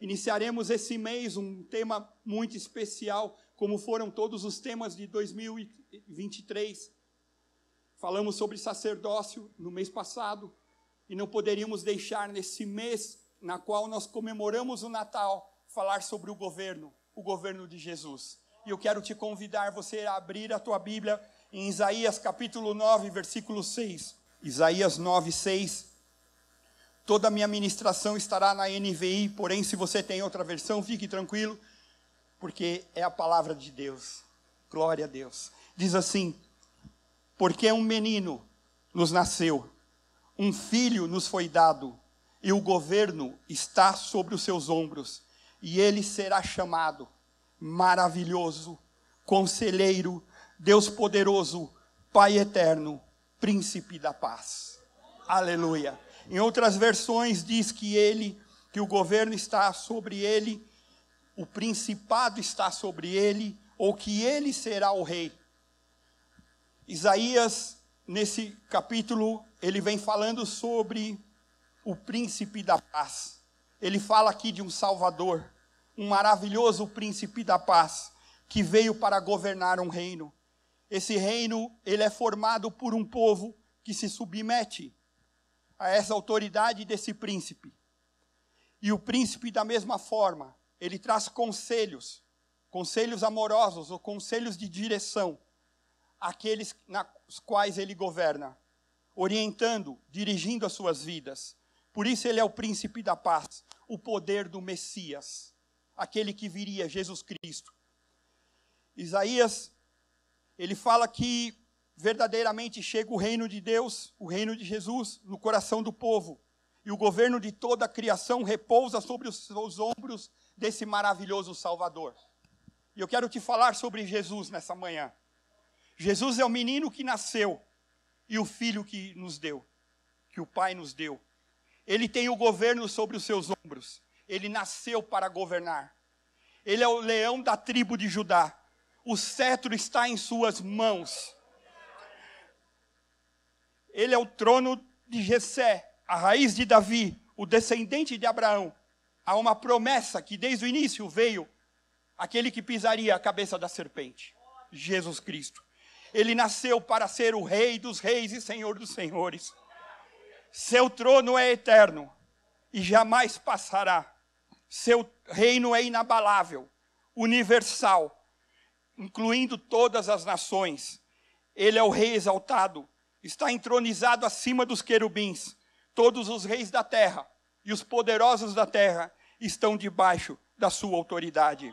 Iniciaremos esse mês um tema muito especial, como foram todos os temas de 2023. Falamos sobre sacerdócio no mês passado e não poderíamos deixar nesse mês na qual nós comemoramos o Natal falar sobre o governo, o governo de Jesus. E eu quero te convidar você a abrir a tua Bíblia em Isaías capítulo 9, versículo 6. Isaías 9, 6 Toda a minha ministração estará na NVI, porém, se você tem outra versão, fique tranquilo, porque é a palavra de Deus. Glória a Deus. Diz assim: Porque um menino nos nasceu, um filho nos foi dado, e o governo está sobre os seus ombros, e ele será chamado Maravilhoso, Conselheiro, Deus Poderoso, Pai Eterno, Príncipe da Paz. Aleluia. Em outras versões diz que ele, que o governo está sobre ele, o principado está sobre ele, ou que ele será o rei. Isaías, nesse capítulo, ele vem falando sobre o príncipe da paz. Ele fala aqui de um Salvador, um maravilhoso príncipe da paz, que veio para governar um reino. Esse reino, ele é formado por um povo que se submete a essa autoridade desse príncipe. E o príncipe, da mesma forma, ele traz conselhos, conselhos amorosos ou conselhos de direção àqueles nas quais ele governa, orientando, dirigindo as suas vidas. Por isso ele é o príncipe da paz, o poder do Messias, aquele que viria, Jesus Cristo. Isaías, ele fala que verdadeiramente chega o reino de Deus, o reino de Jesus, no coração do povo. E o governo de toda a criação repousa sobre os seus ombros desse maravilhoso Salvador. E eu quero te falar sobre Jesus nessa manhã. Jesus é o menino que nasceu e o filho que nos deu, que o Pai nos deu. Ele tem o governo sobre os seus ombros. Ele nasceu para governar. Ele é o leão da tribo de Judá. O cetro está em suas mãos. Ele é o trono de Jessé, a raiz de Davi, o descendente de Abraão. Há uma promessa que desde o início veio aquele que pisaria a cabeça da serpente, Jesus Cristo. Ele nasceu para ser o rei dos reis e senhor dos senhores. Seu trono é eterno e jamais passará. Seu reino é inabalável, universal, incluindo todas as nações. Ele é o rei exaltado, está entronizado acima dos querubins. Todos os reis da terra e os poderosos da terra estão debaixo da sua autoridade.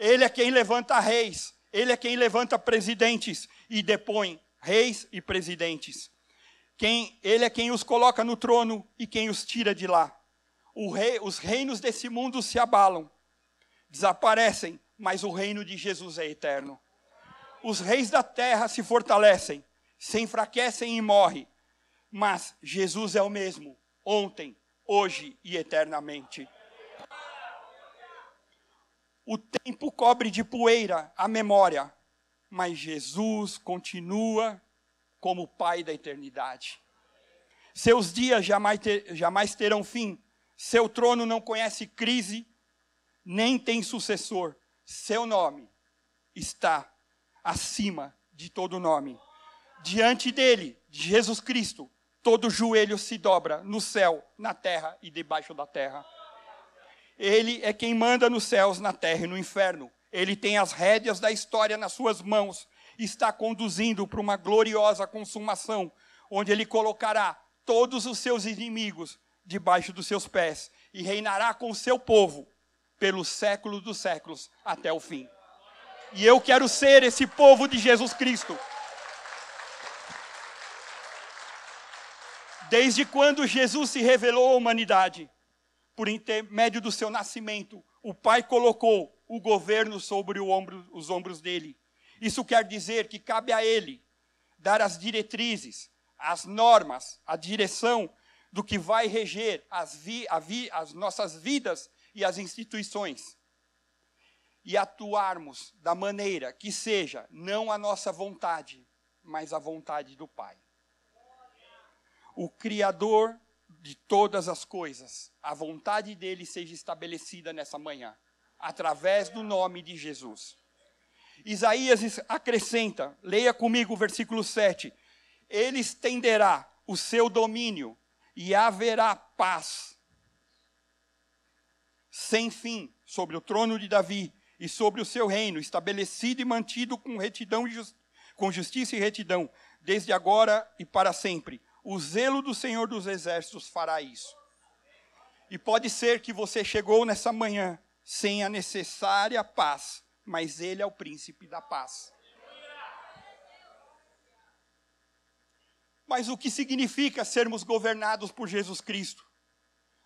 Ele é quem levanta reis, ele é quem levanta presidentes e depõe reis e presidentes. Quem, ele é quem os coloca no trono e quem os tira de lá. Rei, os reinos desse mundo se abalam, desaparecem, mas o reino de Jesus é eterno. Os reis da terra se fortalecem, se enfraquecem e morrem. Mas Jesus é o mesmo, ontem, hoje e eternamente. O tempo cobre de poeira a memória, mas Jesus continua como Pai da eternidade. Seus dias jamais, ter, jamais terão fim, seu trono não conhece crise, nem tem sucessor. Seu nome está acima de todo nome diante dele, de Jesus Cristo, todo joelho se dobra no céu, na terra e debaixo da terra. Ele é quem manda nos céus, na terra e no inferno. Ele tem as rédeas da história nas suas mãos está conduzindo para uma gloriosa consumação, onde ele colocará todos os seus inimigos debaixo dos seus pés e reinará com o seu povo pelos séculos dos séculos até o fim. E eu quero ser esse povo de Jesus Cristo. Desde quando Jesus se revelou à humanidade, por intermédio do seu nascimento, o Pai colocou o governo sobre ombro, os ombros dele. Isso quer dizer que cabe a ele dar as diretrizes, as normas, a direção do que vai reger as, vi, vi, as nossas vidas e as instituições. E atuarmos da maneira que seja não a nossa vontade, mas a vontade do Pai. O Criador de todas as coisas, a vontade dele seja estabelecida nessa manhã, através do nome de Jesus. Isaías acrescenta, leia comigo o versículo 7. Ele estenderá o seu domínio e haverá paz sem fim sobre o trono de Davi e sobre o seu reino, estabelecido e mantido com retidão e com justiça e retidão, desde agora e para sempre. O zelo do Senhor dos exércitos fará isso. E pode ser que você chegou nessa manhã sem a necessária paz, mas ele é o príncipe da paz. Mas o que significa sermos governados por Jesus Cristo?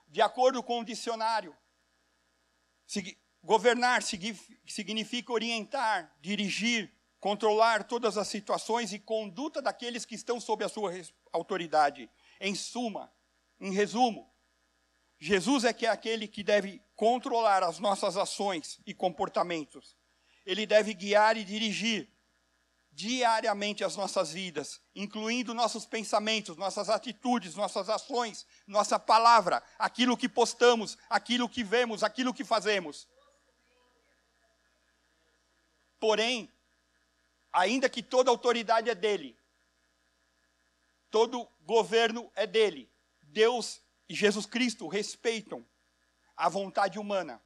De acordo com o dicionário, governar significa orientar, dirigir, controlar todas as situações e conduta daqueles que estão sob a sua autoridade. Em suma, em resumo, Jesus é que é aquele que deve controlar as nossas ações e comportamentos. Ele deve guiar e dirigir diariamente as nossas vidas, incluindo nossos pensamentos, nossas atitudes, nossas ações, nossa palavra, aquilo que postamos, aquilo que vemos, aquilo que fazemos. Porém, ainda que toda autoridade é dele, todo governo é dele, Deus e Jesus Cristo respeitam a vontade humana,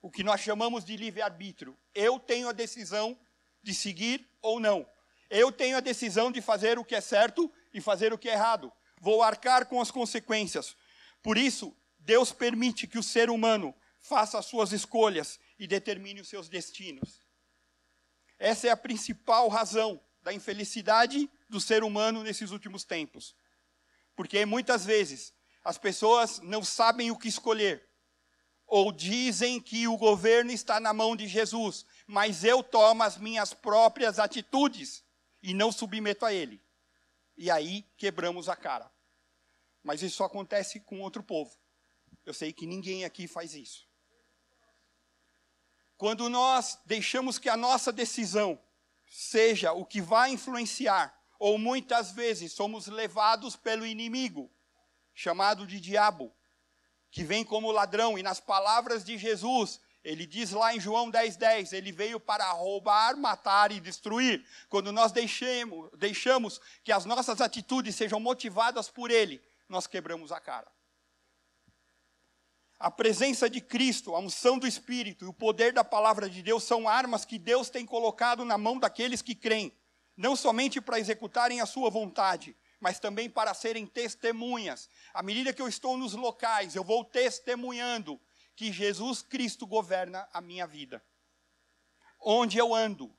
o que nós chamamos de livre-arbítrio. Eu tenho a decisão de seguir ou não. Eu tenho a decisão de fazer o que é certo e fazer o que é errado. Vou arcar com as consequências. Por isso, Deus permite que o ser humano faça as suas escolhas e determine os seus destinos. Essa é a principal razão da infelicidade do ser humano nesses últimos tempos. Porque muitas vezes as pessoas não sabem o que escolher, ou dizem que o governo está na mão de Jesus, mas eu tomo as minhas próprias atitudes e não submeto a ele. E aí quebramos a cara. Mas isso só acontece com outro povo. Eu sei que ninguém aqui faz isso. Quando nós deixamos que a nossa decisão seja o que vai influenciar, ou muitas vezes somos levados pelo inimigo, chamado de diabo, que vem como ladrão, e nas palavras de Jesus, ele diz lá em João 10,10, 10, ele veio para roubar, matar e destruir. Quando nós deixemos, deixamos que as nossas atitudes sejam motivadas por ele, nós quebramos a cara. A presença de Cristo, a unção do Espírito e o poder da palavra de Deus são armas que Deus tem colocado na mão daqueles que creem, não somente para executarem a sua vontade, mas também para serem testemunhas. À medida que eu estou nos locais, eu vou testemunhando que Jesus Cristo governa a minha vida. Onde eu ando,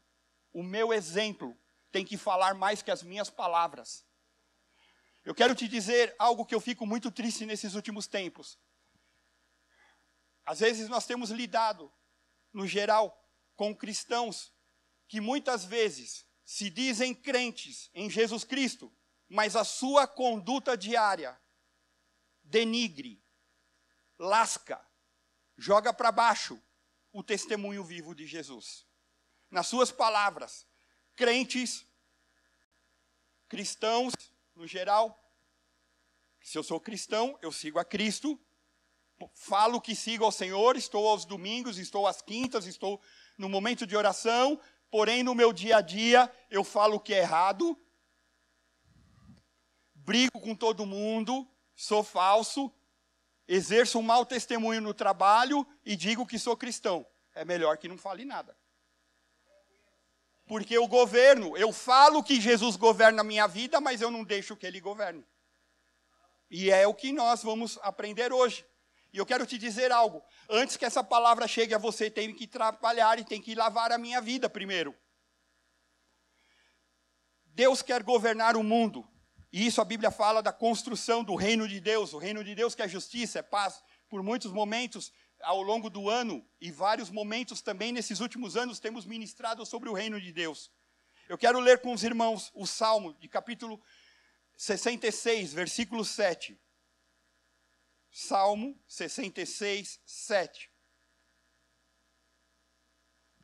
o meu exemplo tem que falar mais que as minhas palavras. Eu quero te dizer algo que eu fico muito triste nesses últimos tempos. Às vezes nós temos lidado, no geral, com cristãos que muitas vezes se dizem crentes em Jesus Cristo, mas a sua conduta diária denigre, lasca, joga para baixo o testemunho vivo de Jesus. Nas suas palavras, crentes, cristãos, no geral, se eu sou cristão, eu sigo a Cristo, falo que sigo ao Senhor, estou aos domingos, estou às quintas, estou no momento de oração, porém no meu dia a dia eu falo que é errado, brigo com todo mundo, sou falso, exerço um mau testemunho no trabalho e digo que sou cristão. É melhor que não fale nada. Porque o governo, eu falo que Jesus governa a minha vida, mas eu não deixo que ele governe. E é o que nós vamos aprender hoje. E eu quero te dizer algo. Antes que essa palavra chegue a você, tem que trabalhar e tem que lavar a minha vida primeiro. Deus quer governar o mundo. E isso a Bíblia fala da construção do reino de Deus. O reino de Deus que é justiça, é paz. Por muitos momentos, ao longo do ano e vários momentos também nesses últimos anos temos ministrado sobre o reino de Deus. Eu quero ler com os irmãos o Salmo de capítulo 66, versículo 7. Salmo 66, 7.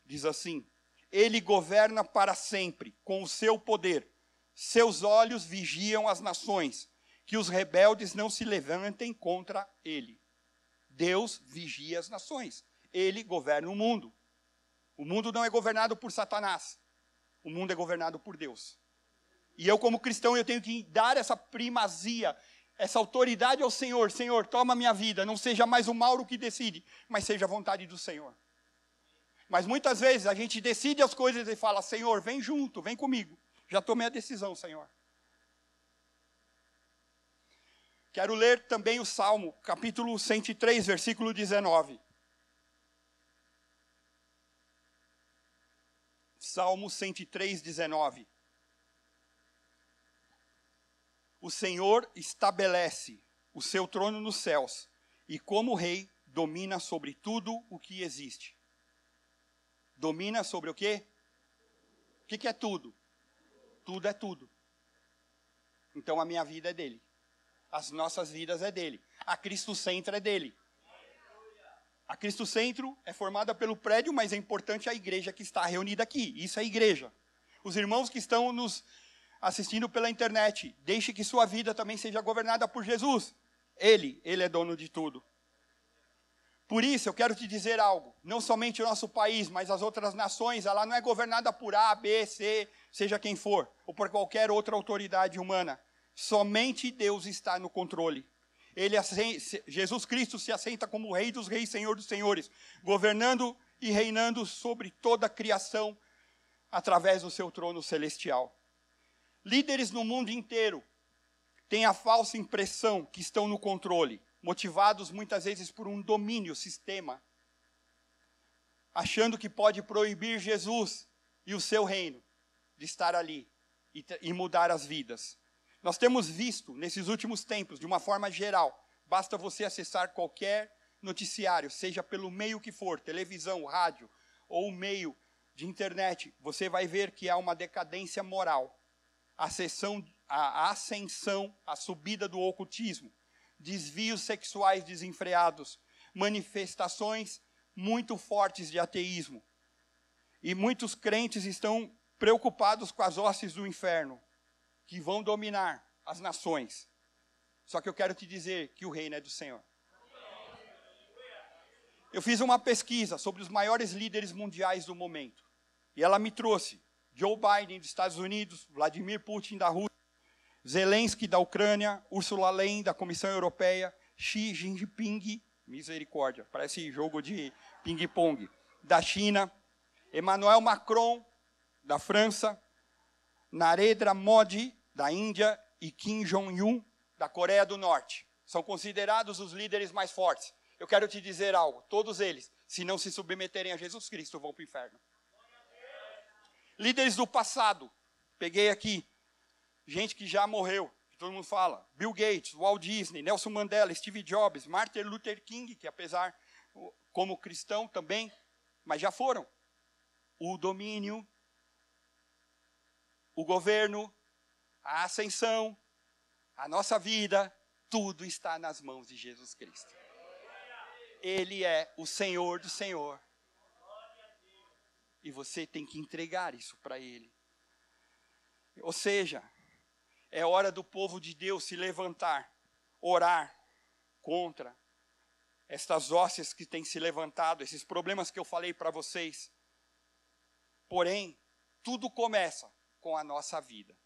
Diz assim: Ele governa para sempre, com o seu poder. Seus olhos vigiam as nações, que os rebeldes não se levantem contra ele. Deus vigia as nações. Ele governa o mundo. O mundo não é governado por Satanás. O mundo é governado por Deus. E eu, como cristão, eu tenho que dar essa primazia, essa autoridade ao Senhor. Senhor, toma minha vida. Não seja mais o Mauro que decide, mas seja a vontade do Senhor. Mas muitas vezes a gente decide as coisas e fala: Senhor, vem junto, vem comigo. Já tomei a decisão, Senhor. Quero ler também o Salmo, capítulo 103, versículo 19. Salmo 103, 19. O Senhor estabelece o seu trono nos céus e, como rei, domina sobre tudo o que existe. Domina sobre o quê? O que, é tudo? Tudo é tudo. Então a minha vida é dele. As nossas vidas é dele. A Cristo Centro é dele. A Cristo Centro é formada pelo prédio, mas é importante a igreja que está reunida aqui. Isso é igreja. Os irmãos que estão nos assistindo pela internet, deixe que sua vida também seja governada por Jesus. Ele, ele é dono de tudo. Por isso, eu quero te dizer algo. Não somente o nosso país, mas as outras nações, ela não é governada por A, B, C, seja quem for, ou por qualquer outra autoridade humana. Somente Deus está no controle. Ele, Jesus Cristo se assenta como Rei dos Reis, Senhor dos Senhores, governando e reinando sobre toda a criação através do seu trono celestial. Líderes no mundo inteiro têm a falsa impressão que estão no controle, motivados muitas vezes por um domínio sistema, achando que pode proibir Jesus e o seu reino de estar ali e, e mudar as vidas. Nós temos visto nesses últimos tempos, de uma forma geral, basta você acessar qualquer noticiário, seja pelo meio que for, televisão, rádio ou meio de internet, você vai ver que há uma decadência moral, a, a ascensão, a subida do ocultismo, desvios sexuais desenfreados, manifestações muito fortes de ateísmo. E muitos crentes estão preocupados com as hostes do inferno, que vão dominar as nações. Só que eu quero te dizer que o reino é do Senhor. Eu fiz uma pesquisa sobre os maiores líderes mundiais do momento. E ela me trouxe Joe Biden dos Estados Unidos, Vladimir Putin da Rússia, Zelensky da Ucrânia, Ursula Leyen da Comissão Europeia, Xi Jinping, misericórdia, parece jogo de ping-pong, da China, Emmanuel Macron da França, Narendra Modi da Índia e Kim Jong-un da Coreia do Norte. São considerados os líderes mais fortes. Eu quero te dizer algo: todos eles, se não se submeterem a Jesus Cristo, vão para o inferno. Líderes do passado, peguei aqui, gente que já morreu, que todo mundo fala: Bill Gates, Walt Disney, Nelson Mandela, Steve Jobs, Martin Luther King, que apesar como cristão também, mas já foram. O domínio o governo, a ascensão, a nossa vida, tudo está nas mãos de Jesus Cristo. Ele é o Senhor do Senhor. E você tem que entregar isso para Ele. Ou seja, é hora do povo de Deus se levantar, orar contra estas hóstias que têm se levantado, esses problemas que eu falei para vocês. Porém, tudo começa com a nossa vida.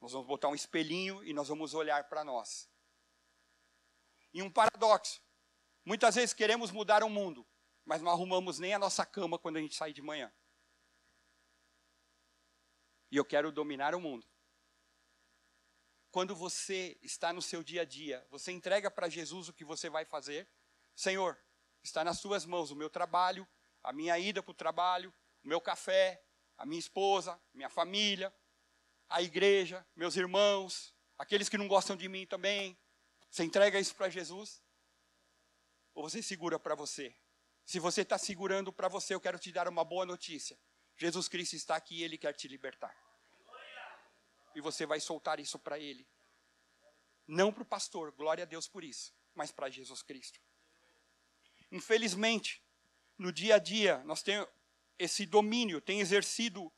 Nós vamos botar um espelhinho e nós vamos olhar para nós. E um paradoxo. Muitas vezes queremos mudar o mundo, mas não arrumamos nem a nossa cama quando a gente sai de manhã. E eu quero dominar o mundo. Quando você está no seu dia a dia, você entrega para Jesus o que você vai fazer. Senhor, está nas suas mãos o meu trabalho, a minha ida para o trabalho, o meu café, a minha esposa, minha família, a igreja, meus irmãos, aqueles que não gostam de mim também. Você entrega isso para Jesus? ou você segura para você? Se você está segurando para você, eu quero te dar uma boa notícia. Jesus Cristo está aqui e Ele quer te libertar. E você vai soltar isso para Ele. Não para o pastor, glória a Deus por isso, mas para Jesus Cristo. Infelizmente, no dia a dia, nós temos esse domínio, tem exercido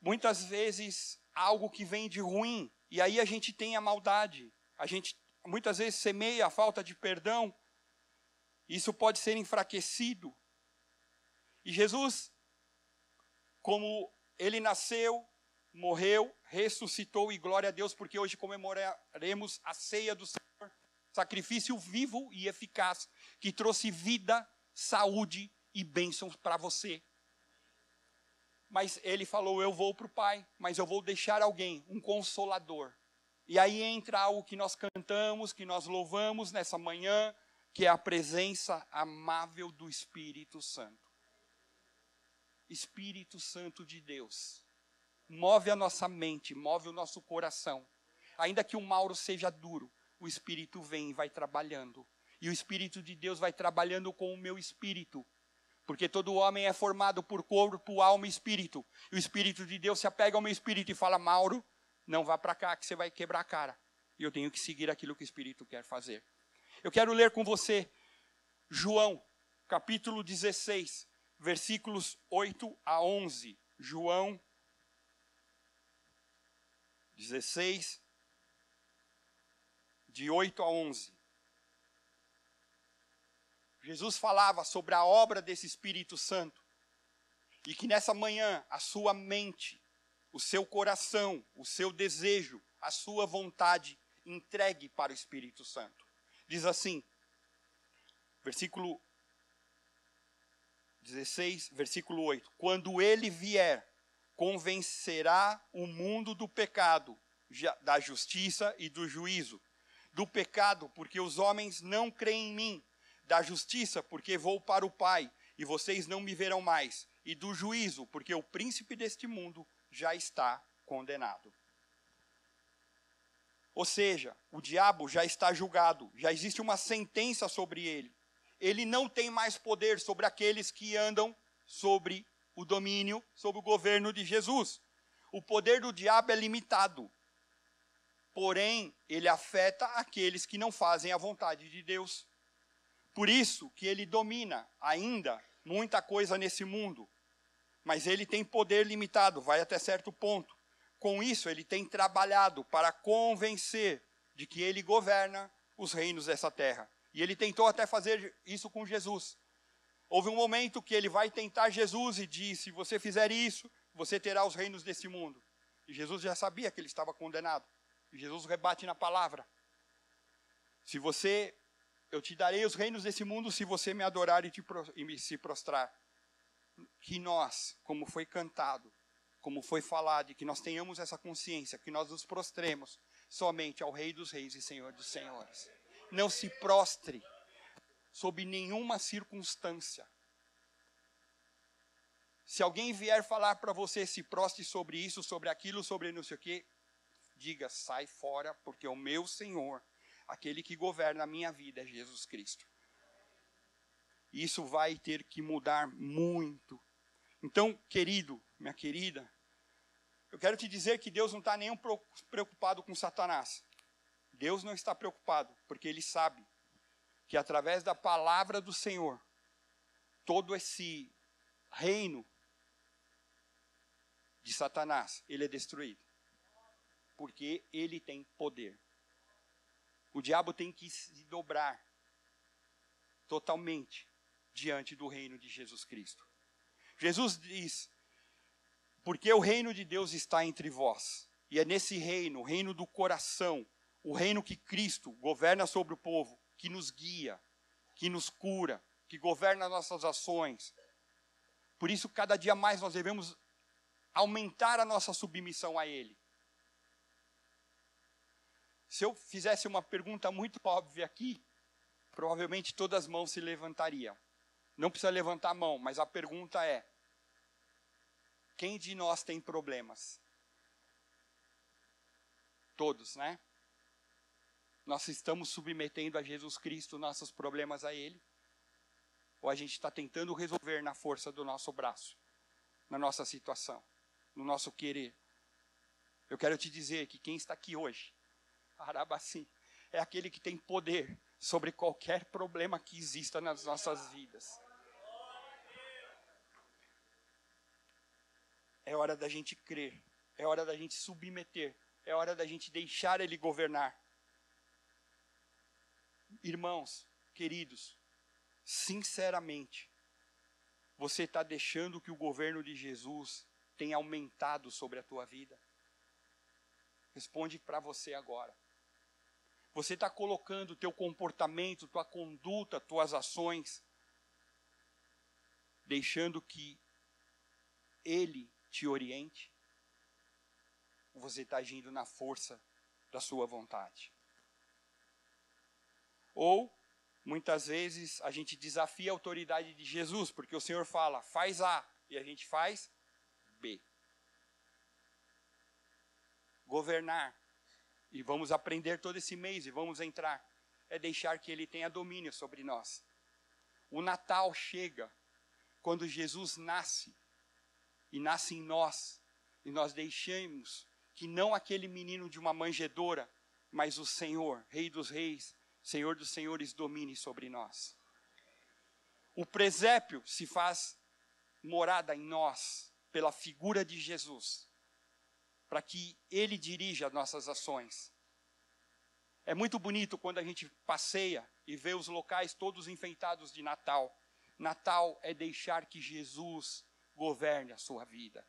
muitas vezes algo que vem de ruim, e aí a gente tem a maldade, a gente muitas vezes semeia a falta de perdão, isso pode ser enfraquecido. E Jesus, como ele nasceu, morreu, ressuscitou, e glória a Deus, porque hoje comemoraremos a ceia do Senhor, sacrifício vivo e eficaz, que trouxe vida, saúde e bênçãos para você. Mas ele falou: Eu vou para o Pai, mas eu vou deixar alguém, um consolador. E aí entra algo que nós cantamos, que nós louvamos nessa manhã, que é a presença amável do Espírito Santo. Espírito Santo de Deus, move a nossa mente, move o nosso coração. Ainda que o Mauro seja duro, o Espírito vem e vai trabalhando. E o Espírito de Deus vai trabalhando com o meu espírito. Porque todo homem é formado por corpo, alma e espírito. E o Espírito de Deus se apega ao meu espírito e fala: Mauro, não vá para cá que você vai quebrar a cara. E eu tenho que seguir aquilo que o Espírito quer fazer. Eu quero ler com você João, capítulo 16, versículos 8 a 11. João 16, de 8 a 11. Jesus falava sobre a obra desse Espírito Santo e que nessa manhã a sua mente, o seu coração, o seu desejo, a sua vontade entregue para o Espírito Santo. Diz assim, versículo 16, versículo 8: Quando ele vier, convencerá o mundo do pecado, da justiça e do juízo. Do pecado, porque os homens não creem em mim da justiça, porque vou para o Pai e vocês não me verão mais, e do juízo, porque o príncipe deste mundo já está condenado. Ou seja, o diabo já está julgado, já existe uma sentença sobre ele. Ele não tem mais poder sobre aqueles que andam sobre o domínio, sobre o governo de Jesus. O poder do diabo é limitado. Porém, ele afeta aqueles que não fazem a vontade de Deus. Por isso que ele domina ainda muita coisa nesse mundo. Mas ele tem poder limitado, vai até certo ponto. Com isso, ele tem trabalhado para convencer de que ele governa os reinos dessa terra. E ele tentou até fazer isso com Jesus. Houve um momento que ele vai tentar Jesus e disse: Se você fizer isso, você terá os reinos desse mundo. E Jesus já sabia que ele estava condenado. E Jesus rebate na palavra: Se você eu te darei os reinos desse mundo se você me adorar e, te, e se prostrar. Que nós, como foi cantado, como foi falado, e que nós tenhamos essa consciência, que nós nos prostremos somente ao Rei dos Reis e Senhor dos Senhores. Não se prostre sob nenhuma circunstância. Se alguém vier falar para você, se prostre sobre isso, sobre aquilo, sobre não sei o quê, diga, sai fora, porque o meu Senhor aquele que governa a minha vida é Jesus Cristo. Isso vai ter que mudar muito. Então, querido, minha querida, eu quero te dizer que Deus não está nem preocupado com Satanás. Deus não está preocupado, porque Ele sabe que através da palavra do Senhor, todo esse reino de Satanás, ele é destruído. Porque ele tem poder. O diabo tem que se dobrar totalmente diante do reino de Jesus Cristo. Jesus diz: porque o reino de Deus está entre vós, e é nesse reino, o reino do coração, o reino que Cristo governa sobre o povo, que nos guia, que nos cura, que governa nossas ações. Por isso, cada dia mais nós devemos aumentar a nossa submissão a Ele. Se eu fizesse uma pergunta muito óbvia aqui, provavelmente todas as mãos se levantariam. Não precisa levantar a mão, mas a pergunta é: quem de nós tem problemas? Todos, né? Nós estamos submetendo a Jesus Cristo nossos problemas a Ele? Ou a gente está tentando resolver na força do nosso braço, na nossa situação, no nosso querer? Eu quero te dizer que quem está aqui hoje, Arabacim, é aquele que tem poder sobre qualquer problema que exista nas nossas vidas. É hora da gente crer, é hora da gente submeter, é hora da gente deixar Ele governar. Irmãos, queridos, sinceramente, você está deixando que o governo de Jesus tenha aumentado sobre a tua vida? Responde para você agora. Você está colocando teu comportamento, tua conduta, tuas ações, deixando que Ele te oriente? Ou você está agindo na força da sua vontade? Ou, muitas vezes, a gente desafia a autoridade de Jesus, porque o Senhor fala, faz A, e a gente faz B. Governar, e vamos aprender todo esse mês, e vamos entrar, é deixar que Ele tenha domínio sobre nós. O Natal chega quando Jesus nasce, e nasce em nós, e nós deixamos que não aquele menino de uma manjedoura, mas o Senhor, Rei dos Reis, Senhor dos Senhores, domine sobre nós. O presépio se faz morada em nós pela figura de Jesus, para que Ele dirija as nossas ações. É muito bonito quando a gente passeia e vê os locais todos enfeitados de Natal. Natal é deixar que Jesus governe a sua vida.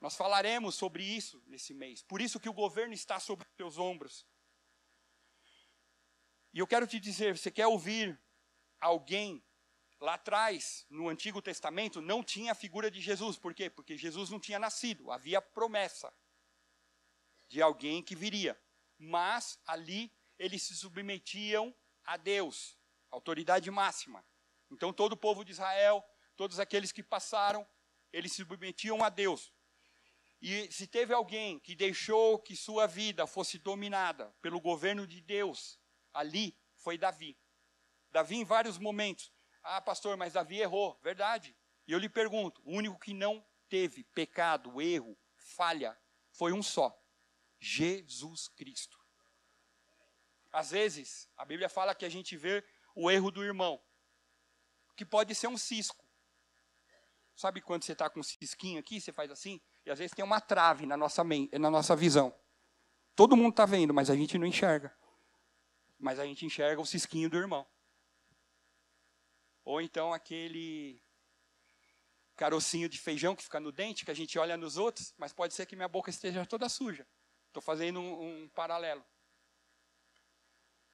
Nós falaremos sobre isso nesse mês. Por isso que o governo está sobre os teus ombros. E eu quero te dizer, você quer ouvir alguém lá atrás, no Antigo Testamento, não tinha a figura de Jesus. Por quê? Porque Jesus não tinha nascido. Havia promessa de alguém que viria. Mas ali eles se submetiam a Deus, autoridade máxima. Então todo o povo de Israel, todos aqueles que passaram, eles se submetiam a Deus. E se teve alguém que deixou que sua vida fosse dominada pelo governo de Deus, ali foi Davi. Davi, em vários momentos, ah, pastor, mas Davi errou. Verdade. E eu lhe pergunto: o único que não teve pecado, erro, falha, foi um só: Jesus Cristo. Às vezes, a Bíblia fala que a gente vê o erro do irmão, que pode ser um cisco. Sabe quando você está com um cisquinho aqui, você faz assim? E às vezes tem uma trave na nossa, na nossa visão. Todo mundo está vendo, mas a gente não enxerga mas a gente enxerga o cisquinho do irmão. Ou então aquele carocinho de feijão que fica no dente, que a gente olha nos outros, mas pode ser que minha boca esteja toda suja. Estou fazendo um, um paralelo.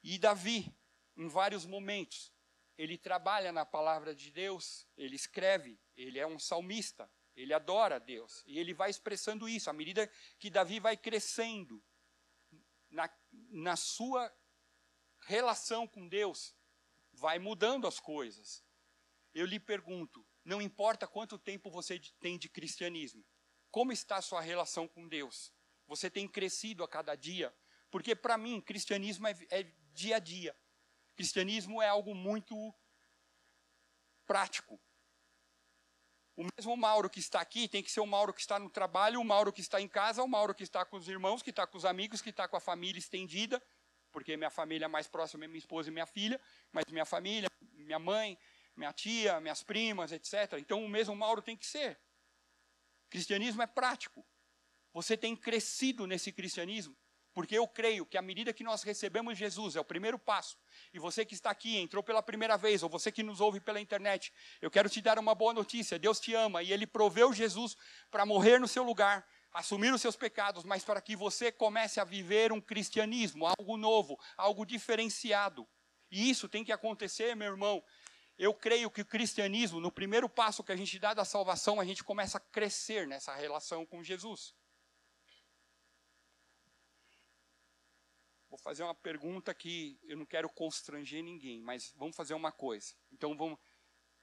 E Davi, em vários momentos, ele trabalha na palavra de Deus, ele escreve, ele é um salmista, ele adora Deus. E ele vai expressando isso à medida que Davi vai crescendo na, na sua relação com Deus vai mudando as coisas. Eu lhe pergunto, não importa quanto tempo você tem de cristianismo, como está a sua relação com Deus? Você tem crescido a cada dia? Porque para mim, cristianismo é, é dia a dia. Cristianismo é algo muito prático. O mesmo Mauro que está aqui tem que ser o Mauro que está no trabalho, o Mauro que está em casa, o Mauro que está com os irmãos, que está com os amigos, que está com a família estendida, porque minha família mais próxima é minha esposa e minha filha, mas minha família, minha mãe, minha tia, minhas primas, etc. Então o mesmo Mauro tem que ser. Cristianismo é prático. Você tem crescido nesse cristianismo, porque eu creio que à medida que nós recebemos Jesus, é o primeiro passo, e você que está aqui, entrou pela primeira vez, ou você que nos ouve pela internet, eu quero te dar uma boa notícia: Deus te ama e Ele proveu Jesus para morrer no seu lugar, assumir os seus pecados, mas para que você comece a viver um cristianismo, algo novo, algo diferenciado. E isso tem que acontecer, meu irmão. Eu creio que o cristianismo, no primeiro passo que a gente dá da salvação, a gente começa a crescer nessa relação com Jesus. Vou fazer uma pergunta que eu não quero constranger ninguém, mas vamos fazer uma coisa. Então vamos.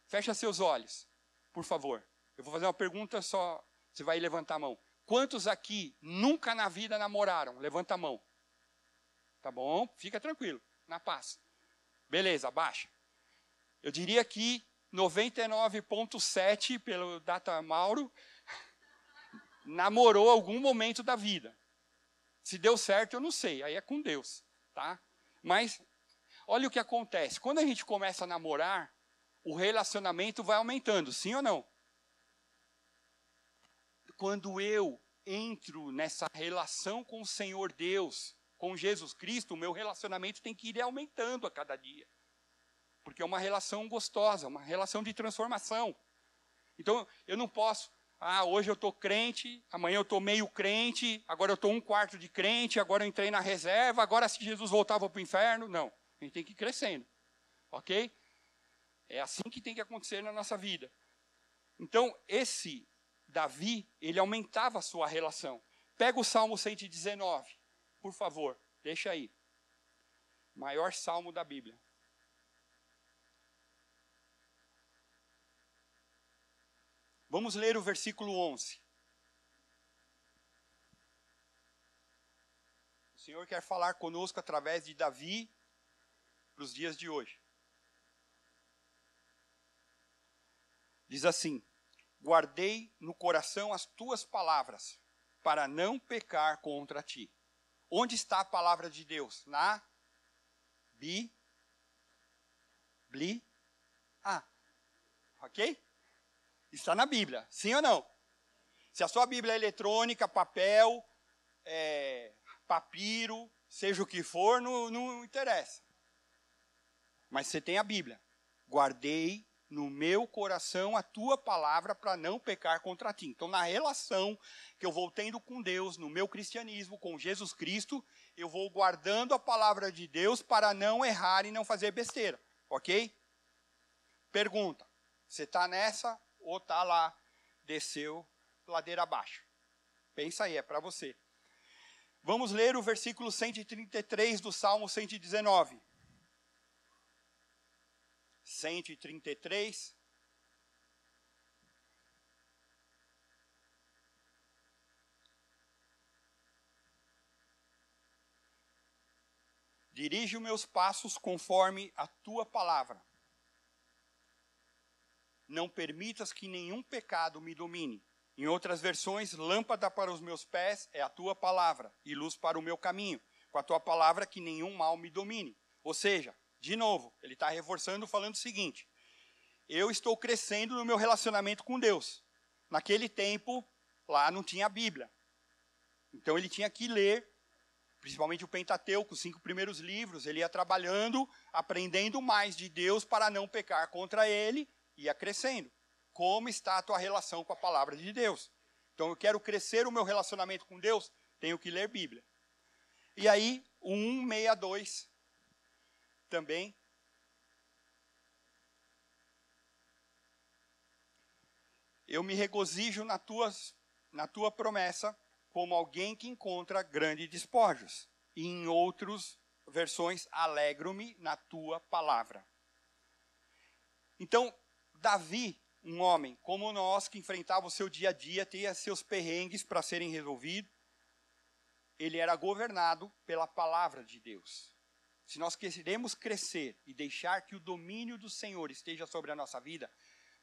Fecha seus olhos, por favor. Eu vou fazer uma pergunta só. Você vai levantar a mão. Quantos aqui nunca na vida namoraram? Levanta a mão. Tá bom? Fica tranquilo, na paz. Beleza, abaixa. Eu diria que 99,7 pelo Data Mauro namorou algum momento da vida. Se deu certo, eu não sei, aí é com Deus, tá? Mas olha o que acontece. Quando a gente começa a namorar, o relacionamento vai aumentando, sim ou não? Quando eu entro nessa relação com o Senhor Deus, com Jesus Cristo, o meu relacionamento tem que ir aumentando a cada dia. Porque é uma relação gostosa, uma relação de transformação. Então, eu não posso, ah, hoje eu estou crente, amanhã eu estou meio crente, agora eu estou um quarto de crente, agora eu entrei na reserva, agora se Jesus voltava para o inferno. Não, a gente tem que ir crescendo. Ok? É assim que tem que acontecer na nossa vida. Então, esse Davi, ele aumentava a sua relação. Pega o Salmo 119, por favor, deixa aí. Maior salmo da Bíblia. Vamos ler o versículo 11. O Senhor quer falar conosco através de Davi para os dias de hoje. Diz assim: Guardei no coração as tuas palavras, para não pecar contra ti. Onde está a palavra de Deus? Na Bi Bli Ah. OK? Está na Bíblia, sim ou não? Se a sua Bíblia é eletrônica, papel, é, papiro, seja o que for, não, não interessa. Mas você tem a Bíblia. Guardei no meu coração a tua palavra para não pecar contra ti. Então, na relação que eu vou tendo com Deus, no meu cristianismo, com Jesus Cristo, eu vou guardando a palavra de Deus para não errar e não fazer besteira. Ok? Pergunta: você está nessa ou está lá, desceu ladeira abaixo. Pensa aí, é para você. Vamos ler o versículo 133 do Salmo 119. 133. Dirige os meus passos conforme a tua palavra não permitas que nenhum pecado me domine. Em outras versões, lâmpada para os meus pés é a tua palavra e luz para o meu caminho. Com a tua palavra que nenhum mal me domine. Ou seja, de novo, ele está reforçando falando o seguinte: eu estou crescendo no meu relacionamento com Deus. Naquele tempo, lá não tinha a Bíblia. Então ele tinha que ler, principalmente o Pentateuco, os cinco primeiros livros. Ele ia trabalhando, aprendendo mais de Deus para não pecar contra ele ia crescendo. Como está a tua relação com a palavra de Deus? Então eu quero crescer o meu relacionamento com Deus, tenho que ler Bíblia. E aí, o 162 também. Eu me regozijo na tua, na tua promessa como alguém que encontra grandes despojos. E em outras versões, alegro-me na tua palavra. Então, Davi, um homem como nós, que enfrentava o seu dia a dia, tinha seus perrengues para serem resolvidos, ele era governado pela palavra de Deus. Se nós queremos crescer e deixar que o domínio do Senhor esteja sobre a nossa vida,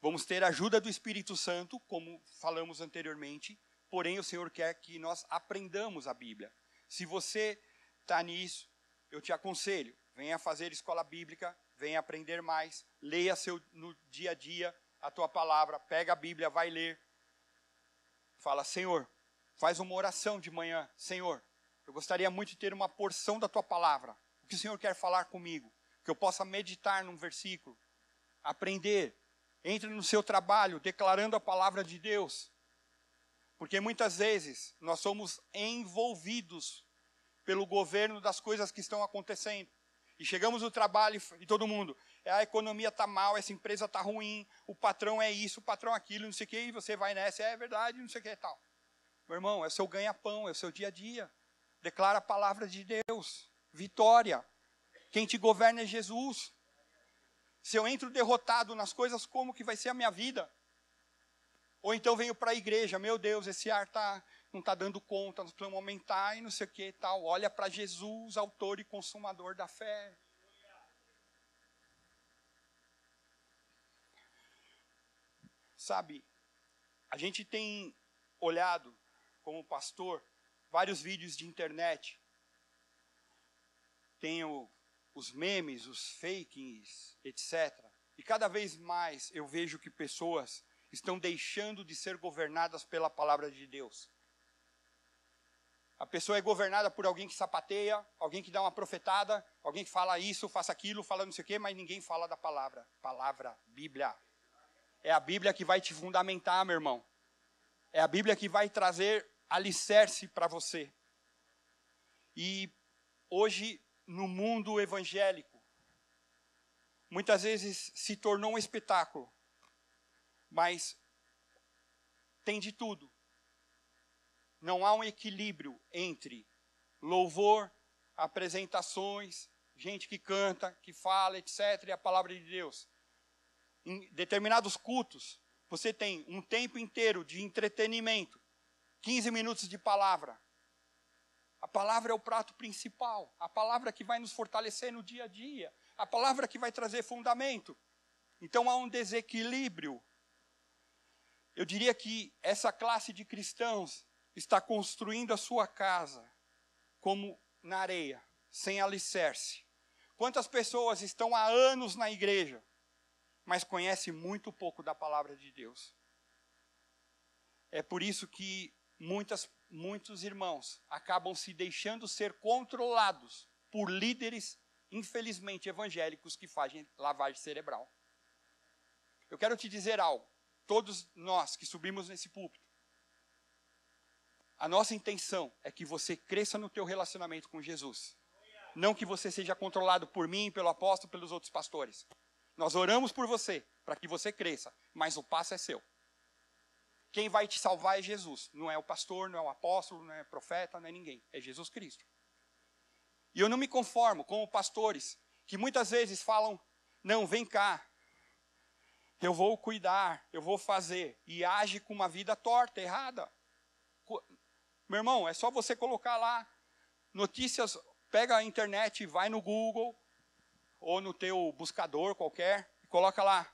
vamos ter a ajuda do Espírito Santo, como falamos anteriormente, porém o Senhor quer que nós aprendamos a Bíblia. Se você está nisso, eu te aconselho, venha fazer escola bíblica, venha aprender mais, leia seu, no dia a dia a tua palavra, pega a Bíblia, vai ler. Fala, Senhor, faz uma oração de manhã. Senhor, eu gostaria muito de ter uma porção da tua palavra. O que o Senhor quer falar comigo? Que eu possa meditar num versículo, aprender. Entre no seu trabalho declarando a palavra de Deus. Porque muitas vezes nós somos envolvidos pelo governo das coisas que estão acontecendo. E chegamos no trabalho e todo mundo, é, a economia está mal, essa empresa está ruim, o patrão é isso, o patrão é aquilo, não sei o quê, e você vai nessa, é verdade, não sei o que e tal. Meu irmão, é o seu ganha-pão, é o seu dia a dia. Declara a palavra de Deus. Vitória. Quem te governa é Jesus. Se eu entro derrotado nas coisas, como que vai ser a minha vida? Ou então venho para a igreja, meu Deus, esse ar está não está dando conta, nós precisamos aumentar e não sei o que e tal. Olha para Jesus, autor e consumador da fé. Sabe, a gente tem olhado, como pastor, vários vídeos de internet. Tem o, os memes, os fakes, etc. E cada vez mais eu vejo que pessoas estão deixando de ser governadas pela palavra de Deus. A pessoa é governada por alguém que sapateia, alguém que dá uma profetada, alguém que fala isso, faça aquilo, fala não sei o quê, mas ninguém fala da palavra. Palavra, Bíblia. É a Bíblia que vai te fundamentar, meu irmão. É a Bíblia que vai trazer alicerce para você. E hoje, no mundo evangélico, muitas vezes se tornou um espetáculo, mas tem de tudo não há um equilíbrio entre louvor, apresentações, gente que canta, que fala, etc., e a palavra de Deus. Em determinados cultos, você tem um tempo inteiro de entretenimento, 15 minutos de palavra. A palavra é o prato principal, a palavra que vai nos fortalecer no dia a dia, a palavra que vai trazer fundamento. Então há um desequilíbrio. Eu diria que essa classe de cristãos está construindo a sua casa como na areia, sem alicerce. Quantas pessoas estão há anos na igreja, mas conhecem muito pouco da palavra de Deus? É por isso que muitas, muitos irmãos acabam se deixando ser controlados por líderes, infelizmente evangélicos, que fazem lavagem cerebral. Eu quero te dizer algo. Todos nós que subimos nesse púlpito, a nossa intenção é que você cresça no teu relacionamento com Jesus. Não que você seja controlado por mim, pelo apóstolo, pelos outros pastores. Nós oramos por você, para que você cresça, mas o passo é seu. Quem vai te salvar é Jesus. Não é o pastor, não é o apóstolo, não é profeta, não é ninguém. É Jesus Cristo. E eu não me conformo com pastores que muitas vezes falam: não, vem cá, eu vou cuidar, eu vou fazer, e age com uma vida torta, errada. Meu irmão, é só você colocar lá notícias, pega a internet, vai no Google ou no teu buscador qualquer, e coloca lá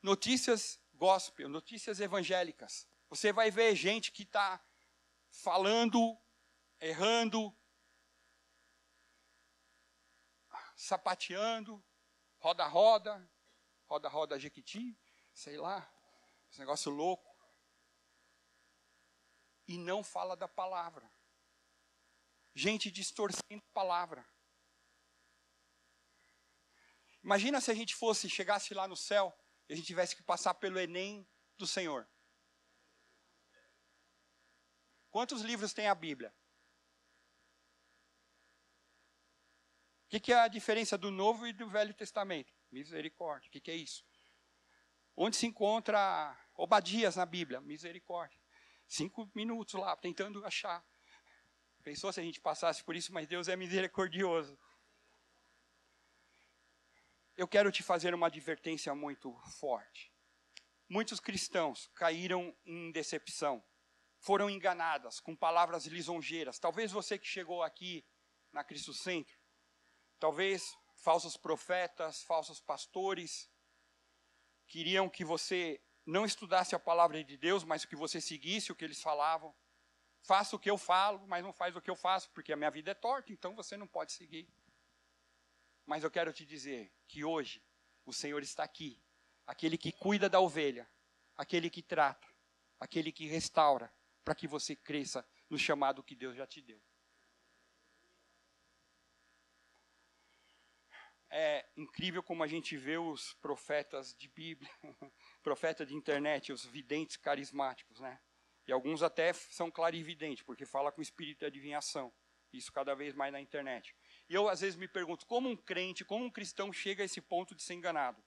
notícias gospel, notícias evangélicas. Você vai ver gente que está falando, errando, sapateando, roda-roda, roda-roda jequiti, sei lá, esse negócio louco e não fala da palavra. Gente distorcendo a palavra. Imagina se a gente fosse, chegasse lá no céu e a gente tivesse que passar pelo Enem do Senhor. Quantos livros tem a Bíblia? O que, que, é a diferença do Novo e do Velho Testamento? Misericórdia. O que, que é isso? Onde se encontra Obadias na Bíblia? Misericórdia cinco minutos lá, tentando achar. Pensou se a gente passasse por isso, mas Deus é misericordioso. Eu quero te fazer uma advertência muito forte. Muitos cristãos caíram em decepção, foram enganadas com palavras lisonjeiras. Talvez você que chegou aqui na Cristo Centro, talvez falsos profetas, falsos pastores, queriam que você não estudasse a palavra de Deus, mas que você seguisse o que eles falavam. Faça o que eu falo, mas não faz o que eu faço, porque a minha vida é torta, então você não pode seguir. Mas eu quero te dizer que hoje o Senhor está aqui, aquele que cuida da ovelha, aquele que trata, aquele que restaura, para que você cresça no chamado que Deus já te deu. É incrível como a gente vê os profetas de Bíblia, profeta de internet, os videntes carismáticos, né? E alguns até são clarividentes, porque fala com espírito de adivinhação. Isso cada vez mais na internet. E eu às vezes me pergunto, como um crente, como um cristão chega a esse ponto de ser enganado?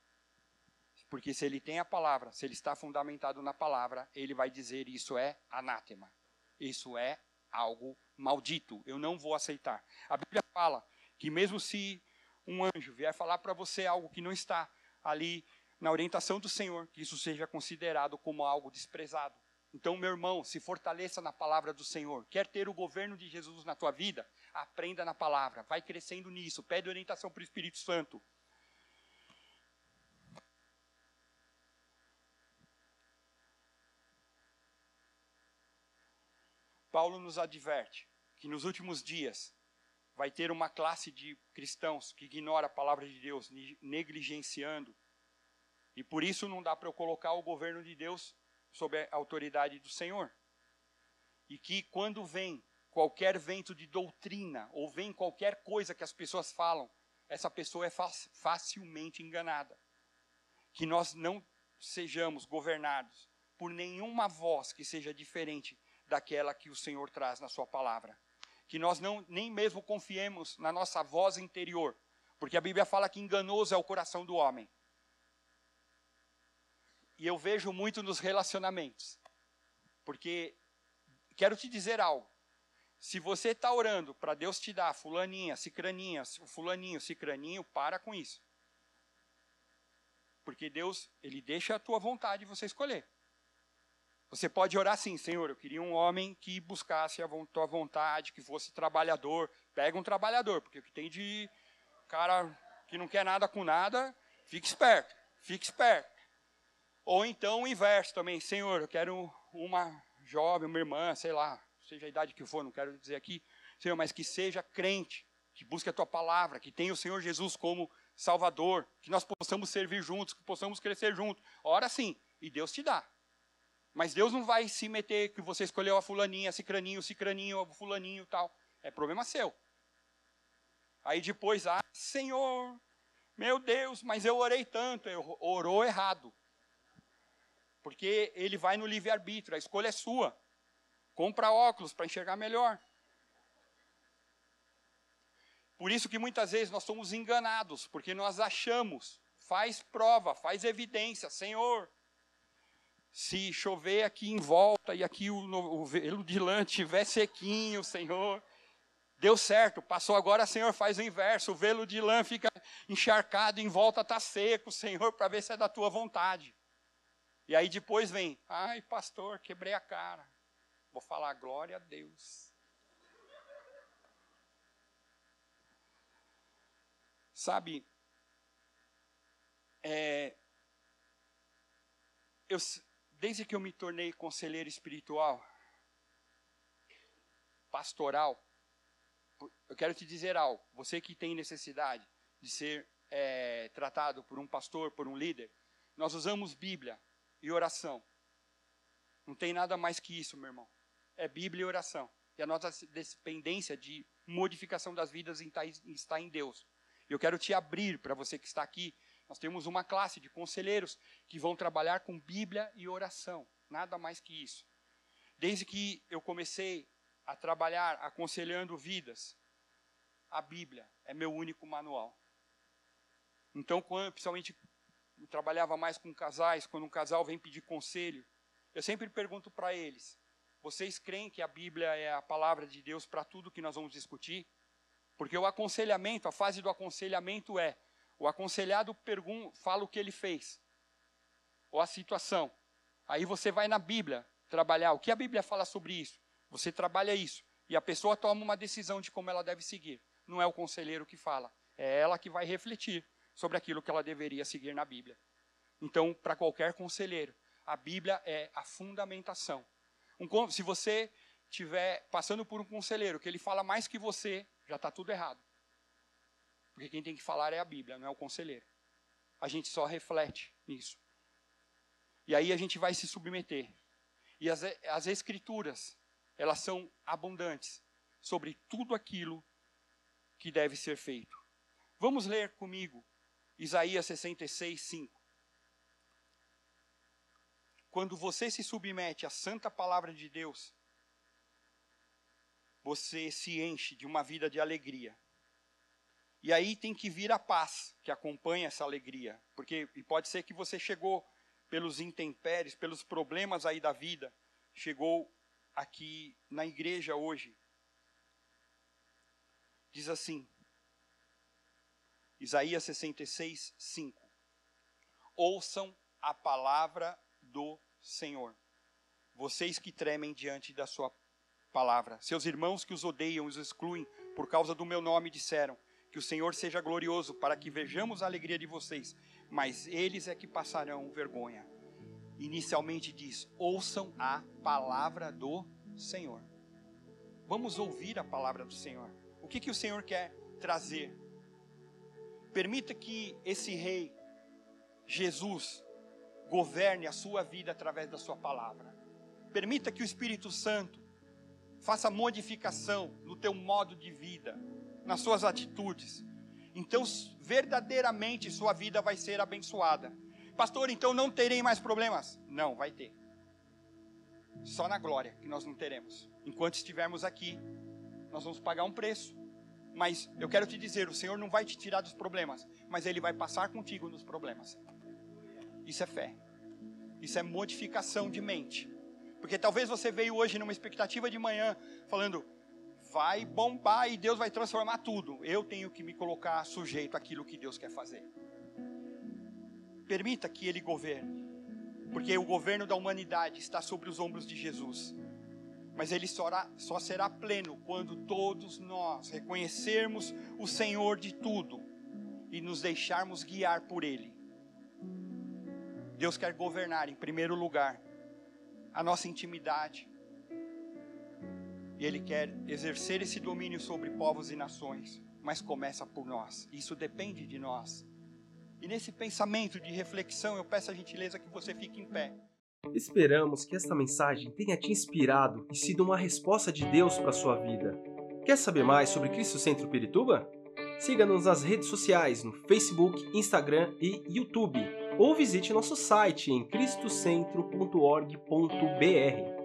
Porque se ele tem a palavra, se ele está fundamentado na palavra, ele vai dizer isso é anátema. Isso é algo maldito. Eu não vou aceitar. A Bíblia fala que mesmo se um anjo vier falar para você algo que não está ali na orientação do Senhor, que isso seja considerado como algo desprezado. Então, meu irmão, se fortaleça na palavra do Senhor. Quer ter o governo de Jesus na tua vida? Aprenda na palavra, vai crescendo nisso, pede orientação para o Espírito Santo. Paulo nos adverte que nos últimos dias vai ter uma classe de cristãos que ignora a palavra de Deus, negligenciando. E por isso não dá para eu colocar o governo de Deus sob a autoridade do Senhor. E que quando vem qualquer vento de doutrina, ou vem qualquer coisa que as pessoas falam, essa pessoa é facilmente enganada. Que nós não sejamos governados por nenhuma voz que seja diferente daquela que o Senhor traz na Sua palavra. Que nós não nem mesmo confiemos na nossa voz interior, porque a Bíblia fala que enganoso é o coração do homem. E eu vejo muito nos relacionamentos, porque quero te dizer algo. Se você está orando para Deus te dar fulaninha, cicraninha, fulaninho, cicraninho, para com isso. Porque Deus, Ele deixa a tua vontade você escolher. Você pode orar assim, Senhor, eu queria um homem que buscasse a tua vontade, que fosse trabalhador. Pega um trabalhador, porque o que tem de cara que não quer nada com nada, fique esperto, fique esperto. Ou então o inverso também, Senhor, eu quero uma jovem, uma irmã, sei lá, seja a idade que for, não quero dizer aqui, Senhor, mas que seja crente, que busque a tua palavra, que tenha o Senhor Jesus como Salvador, que nós possamos servir juntos, que possamos crescer juntos. Ora sim, e Deus te dá. Mas Deus não vai se meter que você escolheu a fulaninha, cicraninho, cicraninho, fulaninho tal. É problema seu. Aí depois, ah, Senhor, meu Deus, mas eu orei tanto. Eu orou errado. Porque ele vai no livre-arbítrio, a escolha é sua. Compra óculos para enxergar melhor. Por isso que muitas vezes nós somos enganados, porque nós achamos, faz prova, faz evidência, Senhor, se chover aqui em volta e aqui o, o velo de lã estiver sequinho, Senhor, deu certo. Passou agora, Senhor, faz o inverso. O velo de lã fica encharcado, em volta está seco, Senhor, para ver se é da tua vontade. E aí depois vem, ai, pastor, quebrei a cara. Vou falar, glória a Deus. Sabe, é, eu, desde que eu me tornei conselheiro espiritual, pastoral, eu quero te dizer algo. Você que tem necessidade de ser é, tratado por um pastor, por um líder, nós usamos Bíblia e oração. Não tem nada mais que isso, meu irmão. É Bíblia e oração. E a nossa dependência de modificação das vidas está em Deus. Eu quero te abrir para você que está aqui nós temos uma classe de conselheiros que vão trabalhar com Bíblia e oração, nada mais que isso. Desde que eu comecei a trabalhar aconselhando vidas, a Bíblia é meu único manual. Então, quando, principalmente, eu trabalhava mais com casais, quando um casal vem pedir conselho, eu sempre pergunto para eles: vocês creem que a Bíblia é a palavra de Deus para tudo que nós vamos discutir? Porque o aconselhamento, a fase do aconselhamento é o aconselhado pergunta, fala o que ele fez, ou a situação. Aí você vai na Bíblia trabalhar. O que a Bíblia fala sobre isso? Você trabalha isso. E a pessoa toma uma decisão de como ela deve seguir. Não é o conselheiro que fala. É ela que vai refletir sobre aquilo que ela deveria seguir na Bíblia. Então, para qualquer conselheiro, a Bíblia é a fundamentação. Um, se você estiver passando por um conselheiro que ele fala mais que você, já está tudo errado. Porque quem tem que falar é a Bíblia, não é o conselheiro. A gente só reflete nisso. E aí a gente vai se submeter. E as, as Escrituras, elas são abundantes sobre tudo aquilo que deve ser feito. Vamos ler comigo Isaías 66, 5. Quando você se submete à santa palavra de Deus, você se enche de uma vida de alegria e aí tem que vir a paz que acompanha essa alegria, porque e pode ser que você chegou pelos intempéries, pelos problemas aí da vida, chegou aqui na igreja hoje. Diz assim, Isaías 66, 5. Ouçam a palavra do Senhor. vocês que tremem diante da sua palavra. Seus irmãos que os odeiam os excluem por causa do meu nome disseram: Que o Senhor seja glorioso, para que vejamos a alegria de vocês. Mas eles é que passarão vergonha. Inicialmente diz: Ouçam a palavra do Senhor. Vamos ouvir a palavra do Senhor. O que, que o Senhor quer trazer? Permita que esse rei, Jesus, governe a sua vida através da sua palavra. Permita que o Espírito Santo faça modificação no teu modo de vida, nas suas atitudes. Então, verdadeiramente sua vida vai ser abençoada. Pastor, então não terei mais problemas? Não, vai ter. Só na glória que nós não teremos. Enquanto estivermos aqui, nós vamos pagar um preço. Mas eu quero te dizer, o Senhor não vai te tirar dos problemas, mas Ele vai passar contigo nos problemas. Isso é fé. Isso é modificação de mente. Porque talvez você veio hoje numa expectativa de manhã, falando, vai bombar e Deus vai transformar tudo. Eu tenho que me colocar sujeito àquilo que Deus quer fazer. Permita que Ele governe. Porque o governo da humanidade está sobre os ombros de Jesus. Mas ele só, será pleno quando todos nós reconhecermos o Senhor de tudo e nos deixarmos guiar por Ele. Deus quer governar, em primeiro lugar, a nossa intimidade. E Ele quer exercer esse domínio sobre povos e nações, mas começa por nós. Isso depende de nós. E nesse pensamento de reflexão, eu peço a gentileza que você fique em pé. Esperamos que esta mensagem tenha te inspirado e sido uma resposta de Deus para a sua vida. Quer saber mais sobre Cristo Centro Pirituba? Siga-nos nas redes sociais no Facebook, Instagram e YouTube ou visite nosso site em cristocentro.org.br.